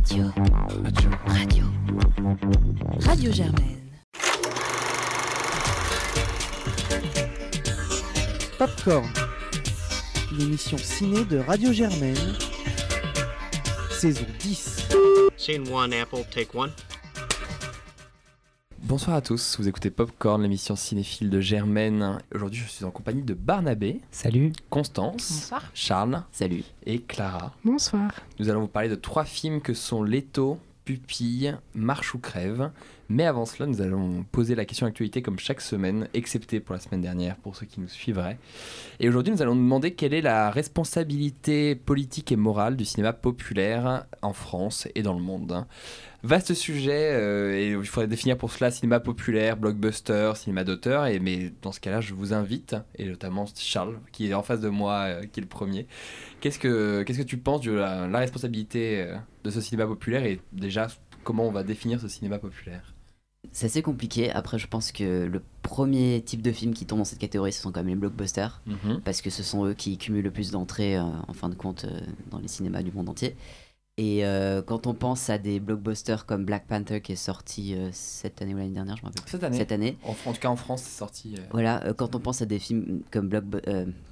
Radio. Radio. Radio. Radio Germaine. Popcorn, l'émission ciné de Radio Germaine, saison 10. Scene one, Apple, take one. Bonsoir à tous, vous écoutez Popcorn, l'émission cinéphile de Germaine. Aujourd'hui, je suis en compagnie de Barnabé, Salut. Constance, Bonsoir. Charles Salut. et Clara. Bonsoir. Nous allons vous parler de trois films que sont Leto, Pupille, Marche ou Crève. Mais avant cela, nous allons poser la question d'actualité comme chaque semaine, excepté pour la semaine dernière, pour ceux qui nous suivraient. Et aujourd'hui, nous allons nous demander quelle est la responsabilité politique et morale du cinéma populaire en France et dans le monde. Vaste sujet, euh, et il faudrait définir pour cela cinéma populaire, blockbuster, cinéma d'auteur. Et mais dans ce cas-là, je vous invite, et notamment Charles, qui est en face de moi, euh, qui est le premier. Qu'est-ce que qu'est-ce que tu penses de la, la responsabilité euh, de ce cinéma populaire et déjà comment on va définir ce cinéma populaire? C'est assez compliqué. Après, je pense que le premier type de film qui tombe dans cette catégorie, ce sont quand même les blockbusters. Parce que ce sont eux qui cumulent le plus d'entrées, euh, en fin de compte, euh, dans les cinémas du monde entier. Et euh, quand on pense à des blockbusters comme Black Panther qui est sorti euh, cette année ou l'année dernière, je me rappelle. Cette année. Cette année. En, en tout cas en France, c'est sorti. euh, Voilà, quand on pense à des films comme, Block-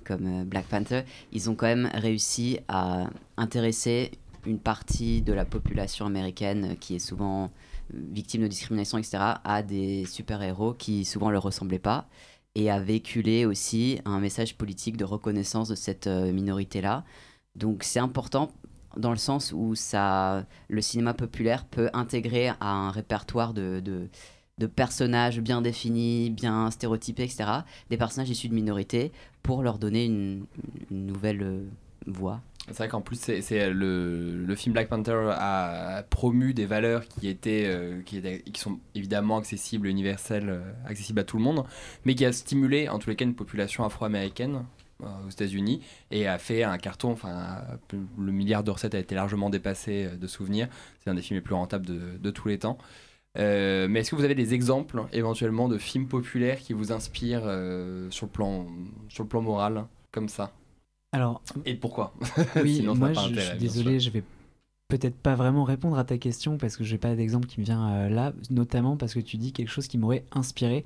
comme Black Panther, ils ont quand même réussi à intéresser une partie de la population américaine qui est souvent victime de discrimination, etc., à des super-héros qui souvent ne leur ressemblaient pas, et à véhiculer aussi un message politique de reconnaissance de cette minorité-là. Donc c'est important dans le sens où ça, le cinéma populaire peut intégrer à un répertoire de, de, personnages bien définis, bien stéréotypés, etc., des personnages issus de minorités pour leur donner une, nouvelle euh, voix. C'est vrai qu'en plus, c'est, c'est le, film Black Panther a promu des valeurs euh, qui, étaient- qui sont évidemment accessibles, universelles, euh, accessibles à tout le monde, mais qui a stimulé en tous les cas une population afro-américaine euh, aux États-Unis et a fait un carton. Enfin, le milliard de recettes a été largement dépassé euh, de souvenirs. C'est un des films les plus rentables de, de tous les temps. Euh, mais est-ce que vous avez des exemples éventuellement de films populaires qui vous inspirent euh, sur, le plan, sur le plan moral, comme ça? Alors, Et pourquoi? oui, Sinon, moi je, je intérêt, suis désolé, je vais peut-être pas vraiment répondre à ta question parce que j'ai pas d'exemple qui me vient euh, là, notamment parce que tu dis quelque chose qui m'aurait inspiré.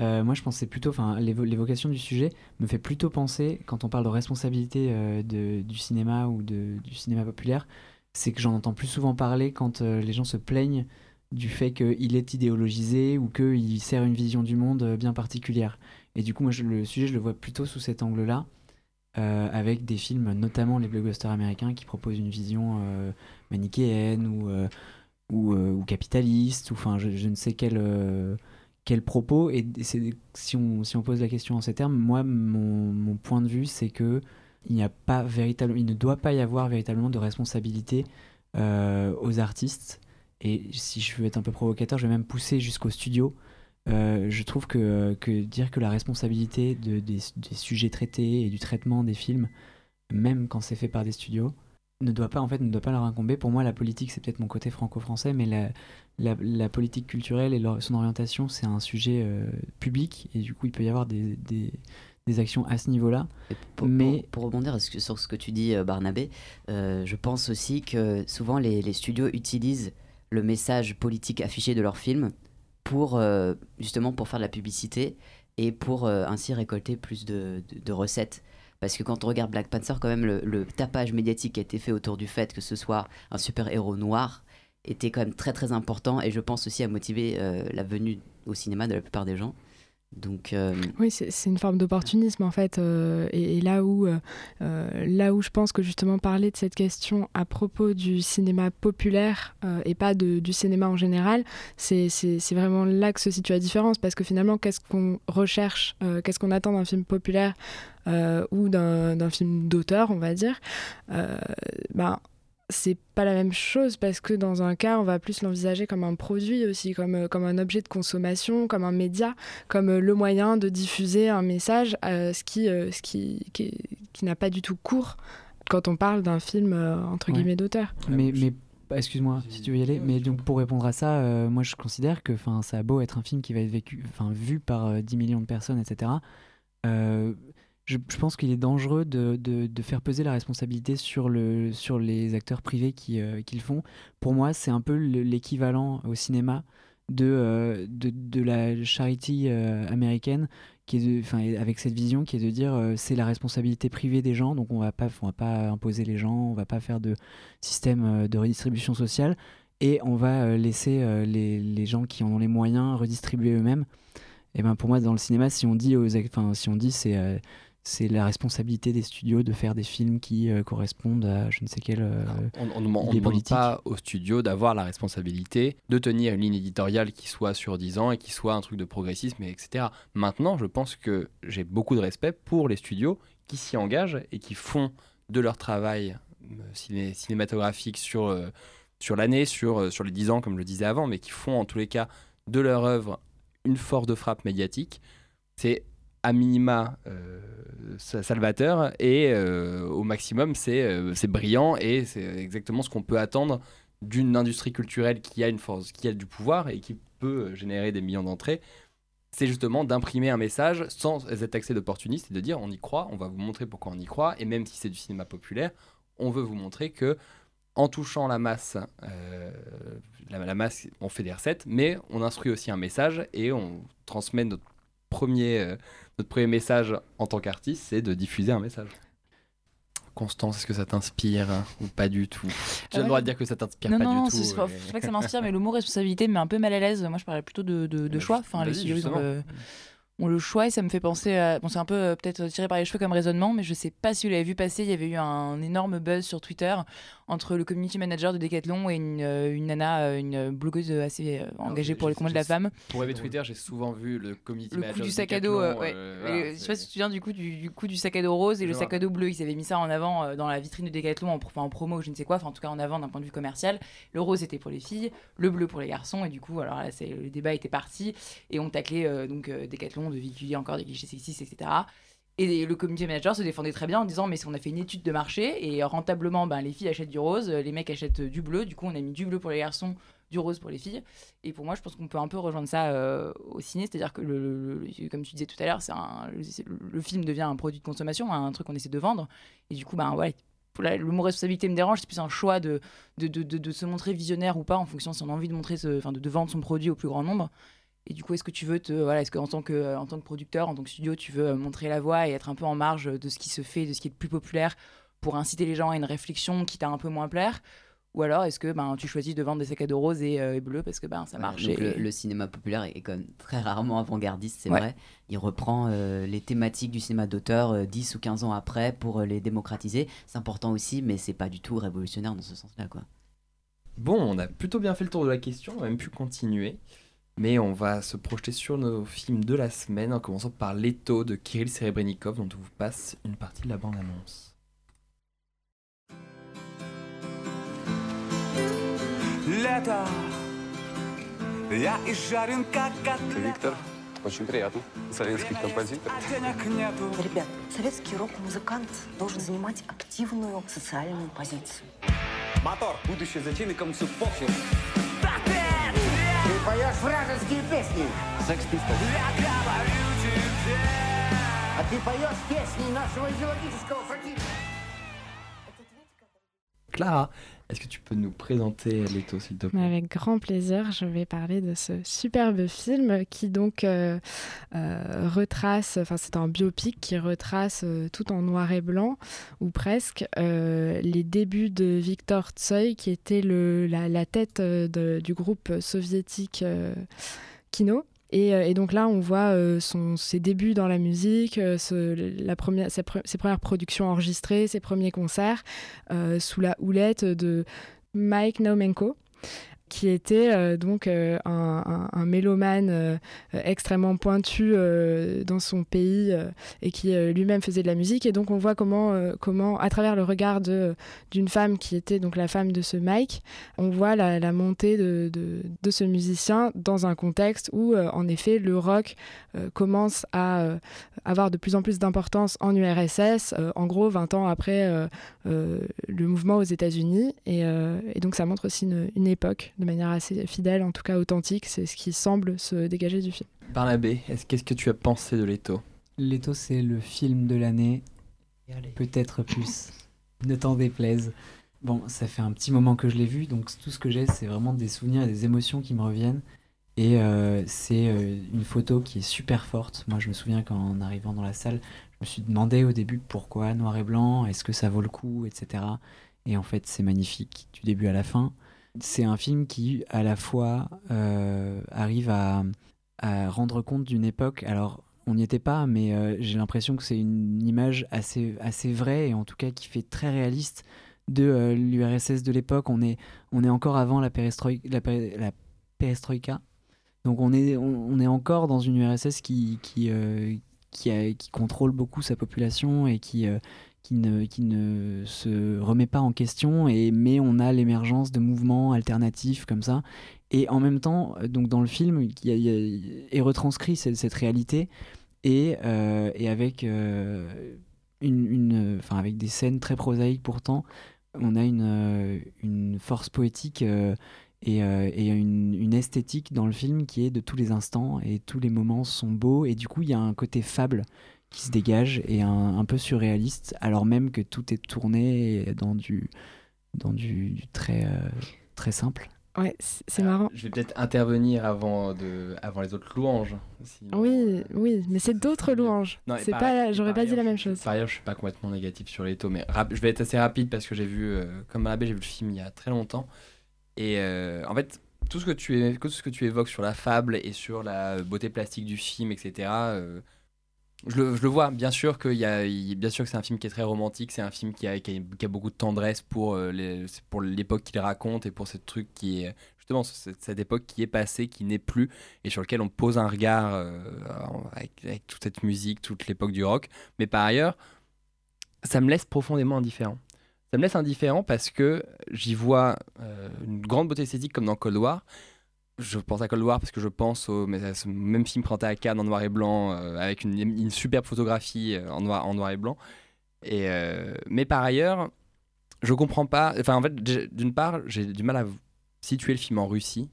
Euh, moi, je pensais plutôt, enfin, l'évo- l'évocation du sujet me fait plutôt penser, quand on parle de responsabilité euh, du cinéma ou du cinéma populaire, c'est que j'en entends plus souvent parler quand euh, les gens se plaignent du fait qu'il est idéologisé ou qu'il sert une vision du monde bien particulière. Et du coup, moi, le sujet, je le vois plutôt sous cet angle-là, avec des films, notamment les blockbusters américains, qui proposent une vision manichéenne ou, capitaliste, ou enfin, je, je ne sais quel, euh, quel propos. Et si on, si on pose la question en ces termes, moi, mon, point de vue, c'est que il n'y a pas véritable, il ne doit pas y avoir véritablement de responsabilité euh, aux artistes. Et si je veux être un peu provocateur, je vais même pousser jusqu'au studio. Euh, je trouve que, dire que la responsabilité de, des, des sujets traités et du traitement des films, même quand c'est fait par des studios, ne doit pas en fait ne doit pas leur incomber. Pour moi, la politique, c'est peut-être mon côté franco-français, mais la, la, la politique culturelle et son orientation, c'est un sujet euh, public et du coup, il peut y avoir des, des, des actions à ce niveau-là. Pour, Mais- pour, pour rebondir sur ce que tu dis, euh, Barnabé, euh, je pense aussi que souvent les, les studios utilisent le message politique affiché de leur film pour euh, justement pour faire de la publicité et pour ainsi récolter plus de, de- de recettes. Parce que quand on regarde Black Panther, quand même, le, le tapage médiatique qui a été fait autour du fait que ce soit un super-héros noir était quand même très très important et je pense aussi à motiver euh, la venue au cinéma de la plupart des gens. Donc, euh, Oui, c'est une forme d'opportunisme en fait. euh, et, là, où, là où je pense que justement parler de cette question à propos du cinéma populaire et pas de- du cinéma en général, c'est vraiment là que se situe la différence. Parce que finalement, qu'est-ce qu'on recherche, qu'est-ce qu'on attend d'un film populaire ou d'un film d'auteur, on va dire ben, c'est pas la même chose parce que dans un cas, on va plus l'envisager comme un produit aussi, comme, euh, comme un objet de consommation, comme un média, comme euh, le moyen de diffuser un message, euh, ce qui, euh, ce qui, qui, qui n'a pas du tout cours quand on parle d'un film euh, entre Ouais. guillemets d'auteur. Mais, mais excuse-moi si tu veux y aller, mais donc pour répondre à ça, euh, moi je considère que ça a beau être un film qui va être vécu, vu par euh, 10 millions de personnes, etc. je, pense qu'il est dangereux de, de, faire peser la responsabilité sur, le, sur les acteurs privés qui, euh, qui le font. Pour moi, c'est un peu le- l'équivalent au cinéma de, euh, de, la charity euh, américaine, qui est de, enfin, avec cette vision qui est de dire euh, c'est la responsabilité privée des gens, donc on va pas, on va pas imposer les gens, on va pas faire de système de redistribution sociale, et on va laisser les, les gens qui en ont les moyens redistribuer eux-mêmes. Et ben pour moi, dans le cinéma, si on dit, si on dit c'est c'est la responsabilité des studios de faire des films qui euh, correspondent à je ne sais quel. euh, On ne demande pas au studio d'avoir la responsabilité de tenir une ligne éditoriale qui soit sur 10 ans et qui soit un truc de progressisme, et etc. Maintenant, je pense que j'ai beaucoup de respect pour les studios qui s'y engagent et qui font de leur travail euh, ciné- cinématographique sur, euh, sur l'année, sur, sur les 10 ans, comme je le disais avant, mais qui font en tous les cas de leur œuvre une force de frappe médiatique. C'est à minima euh, sa- salvateur et euh, au maximum c'est euh, c'est brillant et c'est exactement ce qu'on peut attendre d'une industrie culturelle qui a une force, qui a du pouvoir et qui peut générer des millions d'entrées. C'est justement d'imprimer un message sans être taxé d'opportuniste et de dire on y croit, on va vous montrer pourquoi on y croit et même si c'est du cinéma populaire, on veut vous montrer que en touchant la masse, la, la masse, on fait des recettes, mais on instruit aussi un message et on transmet notre premier, euh, notre premier message en tant qu'artiste, c'est de diffuser un message. Constance, est-ce que ça t'inspire hein, ou pas du tout? Tu as ouais. le droit de dire que ça t'inspire Non, pas non, du c'est tout. pas, et- c'est pas que ça m'inspire, mais le mot responsabilité me met un peu mal à l'aise. Moi, je parlais plutôt de, de, de Bah, choix. Enfin, les studios, ils ont ont le choix et ça me fait penser à. Bon, c'est un peu euh, peut-être tiré par les cheveux comme raisonnement, mais je sais pas si vous l'avez vu passer. Il y avait eu un énorme buzz sur Twitter entre le community manager de Decathlon et une, euh, une nana, euh, une blogueuse assez euh, engagée pour les combats de la femme. Pour rêver Twitter, j'ai souvent vu le community Le manager coup du sac à dos, ouais. voilà, le- je sais pas si tu te souviens du coup du, du coup du sac à dos rose et Je le sac à dos bleu. Ils avaient mis ça en avant dans la vitrine de Decathlon en, enfin, en promo ou je ne sais quoi, enfin en tout cas en avant d'un point de vue commercial. Le rose était pour les filles, le bleu pour les garçons et du coup alors là le débat était parti et on taclait donc Decathlon de véhiculer encore des clichés sexistes etc. Et le community manager se défendait très bien en disant mais si on a fait une étude de marché et rentablement ben, les filles achètent du rose, euh, les mecs achètent du bleu, du coup on a mis du bleu pour les garçons, du rose pour les filles. Et pour moi, je pense qu'on peut un peu rejoindre ça euh, au ciné, c'est-à-dire que, le, comme tu disais tout à l'heure, c'est le, film devient un produit de consommation, un truc qu'on essaie de vendre. Et du coup, ben ouais, le mot responsabilité me dérange, c'est plus un choix de, de, de, se montrer visionnaire ou pas en fonction si on a envie de montrer, enfin de vendre son produit au plus grand nombre. Et du coup, est-ce que tu veux te, voilà, est-ce qu'en tant que, euh, en tant que producteur, en tant que studio, tu veux euh, montrer la voie et être un peu en marge de ce qui se fait, de ce qui est le plus populaire pour inciter les gens à une réflexion qui t'a un peu moins plaire? Ou alors est-ce que ben, tu choisis de vendre des sacs à dos roses et, euh, et bleus parce que ben, ça Ouais, marche donc et- le, le cinéma populaire est quand même très rarement avant-gardiste, c'est Ouais. vrai. Il reprend euh, les thématiques du cinéma d'auteur euh, 10 ou 15 ans après pour euh, les démocratiser. C'est important aussi, mais c'est pas du tout révolutionnaire dans ce sens-là. quoi. Bon, on a plutôt bien fait le tour de la question, on a même pu continuer Mais on va se projeter sur nos films de la semaine, en commençant par Leto de Kirill Serebrennikov, dont on vous passe une partie de la bande-annonce. Лето Я изжарен как котлета Виктор, очень приятно. Советский композитор. А денег нету Ребят, советский рок-музыкант должен занимать активную социальную позицию. Мотор Будущее затейный кому все похер Ты Поешь вражеские песни, Секс Пистол а ты поешь песни нашего идеологического противника. Clara, est-ce que tu peux nous présenter Leto, s'il te plaît? Avec grand plaisir, je vais parler de ce superbe film qui donc euh, euh, retrace, enfin c'est un biopic qui retrace euh, tout en noir et blanc, ou presque, les débuts de Victor Tsoi, qui était le, la, tête du groupe soviétique Kino. Et, euh, et donc là, on voit euh, ses débuts dans la musique, euh, première, ses, pre- ses premières productions enregistrées, ses premiers concerts, sous la houlette de Mike Naumenko, qui était euh, donc euh, un, un- mélomane euh, extrêmement pointu dans son pays et qui lui-même faisait de la musique. Et donc on voit comment, comment à travers le regard d'une femme qui était donc la femme de ce Mike, on voit la, montée de, de- ce musicien dans un contexte où en effet le rock commence à avoir de plus en plus d'importance en URSS, en gros 20 ans après le mouvement aux États-Unis. Et, donc ça montre aussi une époque de manière assez fidèle, en tout cas authentique. C'est ce qui semble se dégager du film. Barnabé, est-ce- qu'est-ce que tu as pensé de Leto? Leto, c'est le film de l'année. Peut-être plus. ne t'en déplaise. Bon, ça fait un petit moment que je l'ai vu, donc tout ce que j'ai, c'est vraiment des souvenirs et des émotions qui me reviennent. Et euh, c'est euh, une photo qui est super forte. Moi, je me souviens qu'en arrivant dans la salle, je me suis demandé au début pourquoi noir et blanc, est-ce que ça vaut le coup, etc. Et en fait, c'est magnifique du début à la fin. C'est un film qui, à la fois, euh, arrive à, rendre compte d'une époque. Alors, on n'y était pas, mais euh, j'ai l'impression que c'est une image assez, assez vraie et en tout cas qui fait très réaliste de euh, l'URSS de l'époque. On est, on est encore avant la, perestroï- perestroïka. Donc on est, on, est encore dans une URSS qui, qui, qui, contrôle beaucoup sa population et qui, qui, ne, qui ne se remet pas en question. Et, mais on a l'émergence de mouvements alternatifs comme ça. Et en même temps, donc dans le film, il y y a- est retranscrit cette, cette réalité et, euh, et avec, euh, une, une- avec des scènes très prosaïques pourtant, on a une, euh, une force poétique et, et une, une esthétique dans le film qui est de tous les instants et tous les moments sont beaux et du coup il y a un côté fable qui se dégage et un, un peu surréaliste alors même que tout est tourné dans du, dans du, du très, euh, très simple. Ouais, c'est marrant. Je vais peut-être intervenir avant, de, avant les autres louanges. sinon, Oui, euh, oui, mais c'est d'autres louanges. C'est pas, j'aurais pas dit la même chose. Par ailleurs, je suis pas complètement négatif sur les taux, mais je vais être assez rapide parce que j'ai vu, euh, comme Malabé, j'ai vu le film il y a très longtemps. Et euh, en fait, tout ce, que tu, é- tout ce que tu évoques sur la fable et sur la beauté plastique du film, etc., euh, je, le, vois. Bien sûr, qu'il y a, bien sûr que c'est un film qui est très romantique, c'est un film qui a, qui a, beaucoup de tendresse pour euh, pour l'époque qu'il raconte et pour ce truc qui est justement cette, époque qui est passée, qui n'est plus, et sur lequel on pose un regard euh, avec, avec toute cette musique, toute l'époque du rock. Mais par ailleurs, ça me laisse profondément indifférent. Ça me laisse indifférent parce que j'y vois euh, une grande beauté esthétique comme dans Cold War. Je pense à Cold War parce que je pense au à ce même film présenté à Cannes en noir et blanc euh, avec une, superbe photographie euh, en noir, et blanc. Euh, mais par ailleurs, je comprends pas. Enfin, en fait, d'une part, j'ai du mal à situer le film en Russie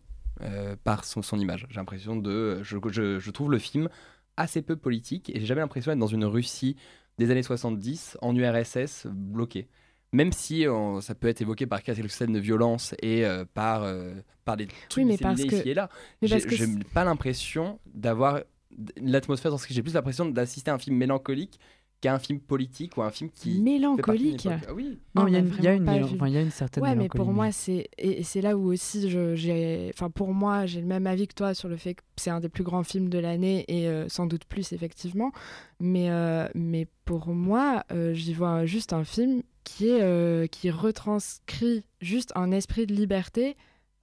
par son, image. J'ai l'impression de. Je- je trouve le film assez peu politique et j'ai jamais l'impression d'être dans une Russie des années 70 en URSS bloquée. Même si euh, ça peut être évoqué par quelques scènes de violence et euh, par, euh, par des trucs mais parce que- ici et là, j'ai que pas l'impression d'avoir l'atmosphère dans ce que j'ai plus l'impression d'assister à un film mélancolique qu'à un film politique ou un film qui Mélancolique. Ah oui. Non, On il y a a une- y enfin, y a certaine Ouais, mais pour moi, c'est et et c'est là où aussi je- j'ai, enfin pour moi, j'ai le même avis que toi sur le fait que c'est un des plus grands films de l'année et euh, sans doute plus effectivement. Mais euh, mais pour moi, euh, j'y vois juste un film qui est euh, qui retranscrit juste un esprit de liberté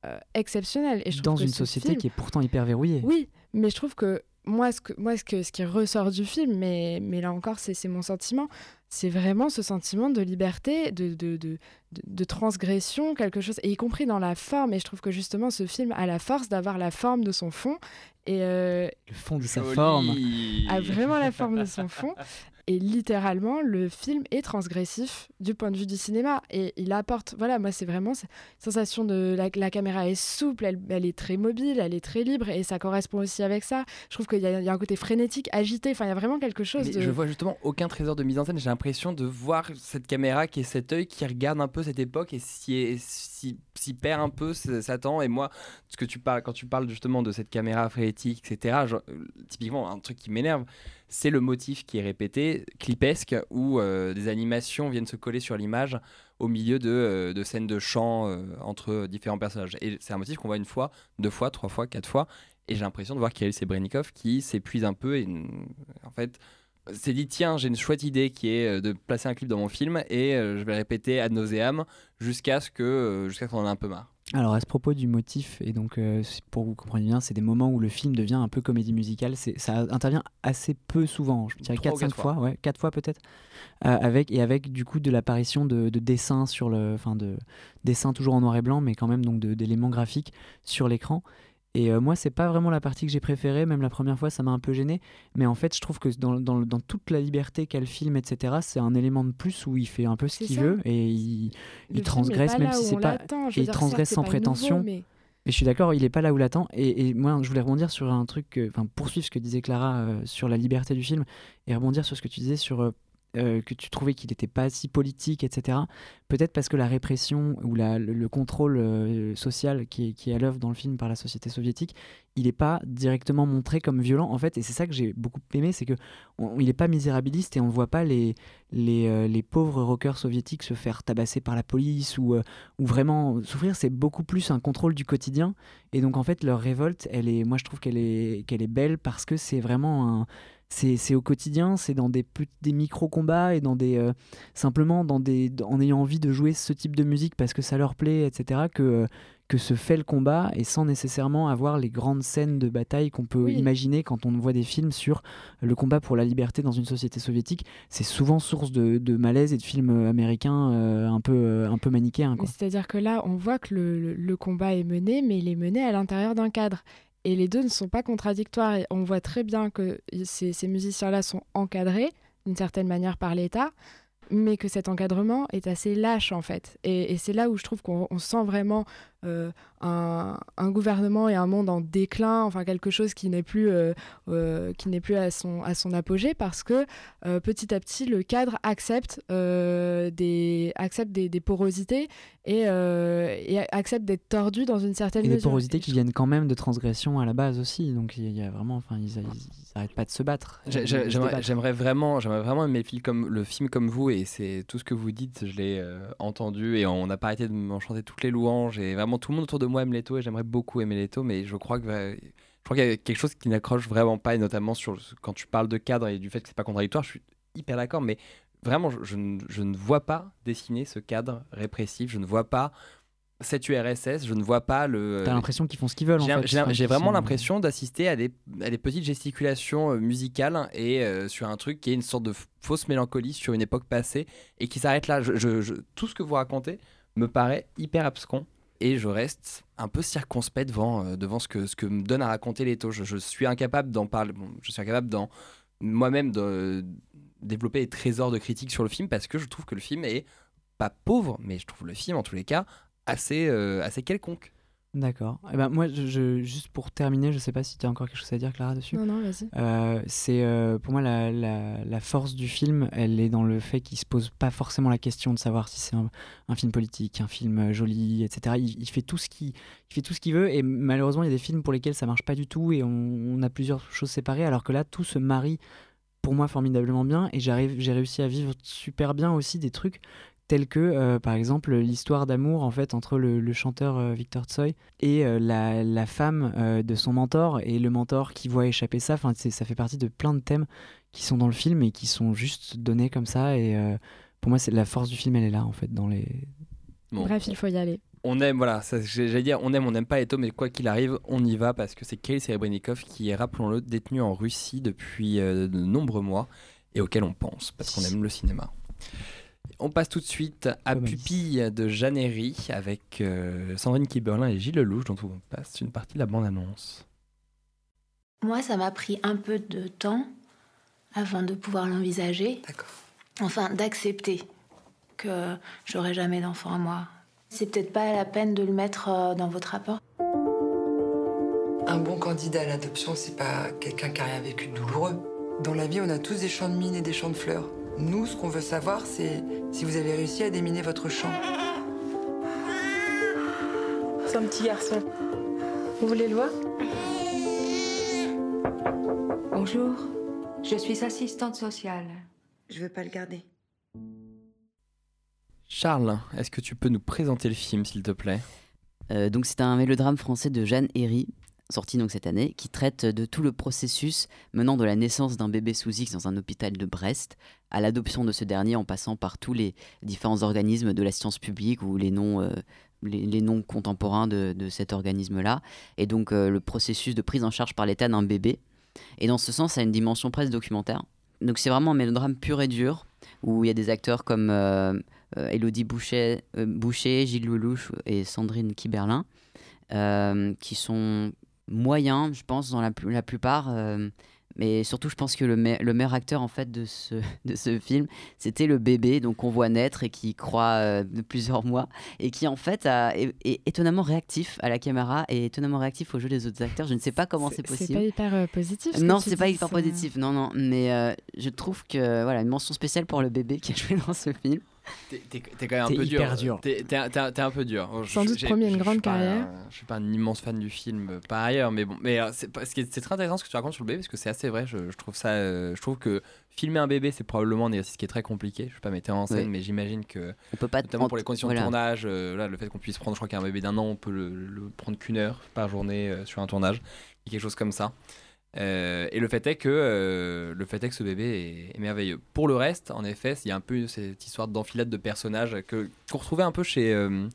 euh, exceptionnel. Et je trouve dans que une société film- qui est pourtant hyper verrouillée. oui, mais je trouve que moi, ce, que, moi, ce, que, ce qui ressort du film, mais, mais là encore, c'est c'est mon sentiment, c'est vraiment ce sentiment de liberté, de, de, de, de- de transgression, quelque chose, et y compris dans la forme. Et je trouve que justement, ce film a la force d'avoir la forme de son fond. Et euh, Le fond de sa Joli. forme. a vraiment la forme de son fond. Et littéralement, le film est transgressif du point de vue du cinéma. Et il apporte, voilà, moi, c'est vraiment cette sensation de la, la caméra est souple, elle, elle est très mobile, elle est très libre, et ça correspond aussi avec ça. Je trouve qu'il y, a- il y a un côté frénétique, agité, enfin, il y a vraiment quelque chose Mais de. je vois justement aucun trésor de mise en scène. J'ai l'impression de voir cette caméra qui est cet œil qui regarde un peu cette époque et s'y s'y- s'y perd un peu, s- s'attend. Et moi, ce que tu parles, quand tu parles justement de cette caméra frénétique, etc., genre, euh, typiquement, un truc qui m'énerve, c'est le motif qui est répété, clipesque, où euh, des animations viennent se coller sur l'image au milieu de, euh, scènes de chant euh, entre différents personnages. Et c'est un motif qu'on voit une fois, deux fois, trois fois, quatre fois. Et j'ai l'impression de voir Kirill Sebrenikov qui s'épuise un peu et en fait s'est dit tiens j'ai une chouette idée qui est de placer un clip dans mon film et je vais répéter ad nauseam jusqu'à ce que jusqu'à ce qu'on en ait un peu marre. Alors à ce propos du motif, et donc euh, pour que vous compreniez bien, c'est des moments où le film devient un peu comédie musicale. Ça intervient assez peu souvent, je dirais Trois ou 4-5 quatre fois, fois. ouais, 4 fois peut-être, Euh, avec, et avec du coup de l'apparition de, de dessins sur le, enfin de dessins toujours en noir et blanc, mais quand même donc d'éléments graphiques sur l'écran. Et euh, moi, c'est pas vraiment la partie que j'ai préférée, même la première fois, ça m'a un peu gêné. Mais en fait, je trouve que dans, dans, dans toute la liberté qu'a le film, etc., c'est un élément de plus où il fait un peu ce qu'il veut et il, transgresse, même si c'est pas. et il transgresse sans nouveau, prétention. mais- Mais je suis d'accord, il est pas là où l'attend. Et, et moi, je voulais rebondir sur un truc, enfin, poursuivre ce que disait Clara euh, sur la liberté du film et rebondir sur ce que tu disais sur euh, que tu trouvais qu'il n'était pas si politique, etc. Peut-être parce que la répression ou le, le contrôle euh, social qui est, à l'œuvre dans le film par la société soviétique, il n'est pas directement montré comme violent, en fait. Et c'est ça que j'ai beaucoup aimé, c'est que on- il n'est pas misérabiliste et on ne voit pas euh, les pauvres rockers soviétiques se faire tabasser par la police ou, vraiment souffrir. C'est beaucoup plus un contrôle du quotidien. Et donc, en fait, leur révolte, moi, je trouve qu'elle est belle parce que c'est vraiment un. C'est au quotidien, c'est dans des, micro-combats et dans des. euh, simplement dans des, en ayant envie de jouer ce type de musique parce que ça leur plaît, etc., que, euh, que se fait le combat et sans nécessairement avoir les grandes scènes de bataille qu'on peut Oui. imaginer quand on voit des films sur le combat pour la liberté dans une société soviétique. C'est souvent source de, de malaise et de films américains euh, un, peu, un peu manichéens. C'est-à-dire que là, on voit que le, le- le combat est mené, mais il est mené à l'intérieur d'un cadre. Et les deux ne sont pas contradictoires. Et on voit très bien que ces, musiciens-là sont encadrés d'une certaine manière par l'État, mais que cet encadrement est assez lâche en fait. Et, c'est là où je trouve qu'on on sent vraiment euh, un, un gouvernement et un monde en déclin, enfin quelque chose qui n'est plus, euh, euh, qui n'est plus à, son, à son apogée, parce que euh, petit à petit, le cadre accepte, euh, des, accepte des, des porosités et, euh, et accepte d'être tordu dans une certaine Et des mesure. porosités qui viennent quand même de transgressions à la base aussi. Donc il y, a vraiment, enfin, ils, ils, ils arrêtent pas de se battre. J'ai- j'ai- J'aimerais vraiment, j'aimerais vraiment aimer le film comme, le film comme vous et c'est tout ce que vous dites, je l'ai euh, entendu et on n'a pas arrêté de m'en chanter toutes les louanges et vraiment tout le monde autour de moi aime Leto et j'aimerais beaucoup aimer Leto mais je crois que je crois qu'il y a quelque chose qui n'accroche vraiment pas et notamment sur quand tu parles de cadre et du fait que c'est pas contradictoire, je suis hyper d'accord mais vraiment je, je ne- je ne vois pas dessiner ce cadre répressif, je ne vois pas cette URSS, je ne vois pas le T'as l'impression qu'ils font ce qu'ils veulent. en j'ai fait. j'ai qu'ils vraiment l'impression d'assister à des, à des petites gesticulations euh, musicales et euh, sur un truc qui est une sorte de fausse mélancolie sur une époque passée et qui s'arrête là. Je, je- je- tout ce que vous racontez me paraît hyper abscon et je reste un peu circonspect devant, euh, ce, que, ce que me donne à raconter Leto. Je, suis incapable d'en parler. je suis incapable moi-même de développer des trésors de critique sur le film parce que je trouve que le film est pas pauvre, mais je trouve le film en tous les cas assez, euh, assez quelconque. D'accord. Eh ben, moi, je, je- juste pour terminer, je sais pas si tu as encore quelque chose à dire, Clara, dessus. Non, non, vas-y. Euh, c'est euh, pour moi la, la- la force du film, elle est dans le fait qu'il se pose pas forcément la question de savoir si c'est un, un film politique, un film euh, joli, etc. Il, il fait tout ce qu'il il fait tout ce qu'il veut et malheureusement il y a des films pour lesquels ça marche pas du tout et on, on a plusieurs choses séparées alors que là tout se marie pour moi formidablement bien et j'arrive j'ai réussi à vivre super bien aussi des trucs tels que euh, par exemple l'histoire d'amour en fait entre le, le chanteur euh, Victor Tsoi et euh, la, la femme euh, de son mentor et le mentor qui voit échapper ça enfin ça fait partie de plein de thèmes qui sont dans le film et qui sont juste donnés comme ça et euh, pour moi c'est la force du film elle est là en fait dans les Bon. Bref, il faut y aller. on aime, voilà, j'allais dire, on aime, on n'aime pas Eto, mais quoi qu'il arrive, on y va parce que c'est Kirill Serebrennikov qui est, rappelons-le, détenu en Russie depuis euh, de nombreux mois et auquel on pense parce qu'on aime le cinéma. On passe tout de suite à. Pupille de Jeannery avec euh, Sandrine Kiberlin et Gilles Lelouch dont on passe une partie de la bande-annonce. Moi, ça m'a pris un peu de temps avant de pouvoir l'envisager. Enfin, d'accepter que j'aurai jamais d'enfant à moi. C'est peut-être pas la peine de le mettre euh, dans votre rapport. Un bon candidat à l'adoption, c'est pas quelqu'un qui a rien vécu de douloureux. Dans la vie, on a tous des champs de mines et des champs de fleurs. Nous, ce qu'on veut savoir, c'est si vous avez réussi à déminer votre champ. C'est un petit garçon. Vous voulez le voir? Bonjour, je suis assistante sociale. Je veux pas le garder. Charles, est-ce que tu peux nous présenter le film s'il te plaît? Euh, donc c'est un mélodrame français de Jeanne Herry, sorti donc cette année, qui traite de tout le processus menant de la naissance d'un bébé sous X dans un hôpital de Brest à l'adoption de ce dernier en passant par tous les différents organismes de la science publique ou les noms, euh, les, noms contemporains de, cet organisme-là. Et donc euh, le processus de prise en charge par l'État d'un bébé. Et dans ce sens, ça a une dimension presque documentaire. Donc c'est vraiment un mélodrame pur et dur, où il y a des acteurs comme euh, euh, Elodie Boucher, Boucher, Gilles Lelouch et Sandrine Kiberlin, qui sont moyens, je pense, dans la, la plupart, euh, Mais surtout, je pense que le, me- le meilleur acteur en fait de ce, de ce film, c'était le bébé, donc on voit naître et qui croit euh, de plusieurs mois et qui en fait a- est, est étonnamment réactif à la caméra et étonnamment réactif au jeu des autres acteurs. Je ne sais pas comment c'est C'est possible. pas hyper euh, positif. ce Non, c'est pas hyper positif, non, non. Mais euh, je trouve que voilà, une mention spéciale pour le bébé qui a joué dans ce film. T'es- quand même un peu dur. hyper dur. T'es un- t'es un- t'es un peu dur. Oh, je- Sans doute premier, une grande suis pas carrière. un- je suis pas un immense fan du film euh, par ailleurs, mais bon. Mais euh, c'est pas- ce qui est- c'est très intéressant ce que tu racontes sur le bébé parce que c'est assez vrai. Je, je trouve ça. euh, je trouve que filmer un bébé, c'est probablement un exercice qui est très compliqué. Je suis pas metteur en scène, Oui. mais j'imagine que. On peut pas Notamment en- pour les conditions voilà. de tournage, euh, là, le fait qu'on puisse prendre, je crois qu'un bébé d'un an, on peut le, le prendre qu'une heure par journée euh, sur un tournage, quelque chose comme ça. Euh, et le fait est que euh, le fait ce bébé est, merveilleux. Pour le reste, en effet, il y a un peu cette histoire d'enfilade de personnages que qu'on retrouvait un peu chez euh,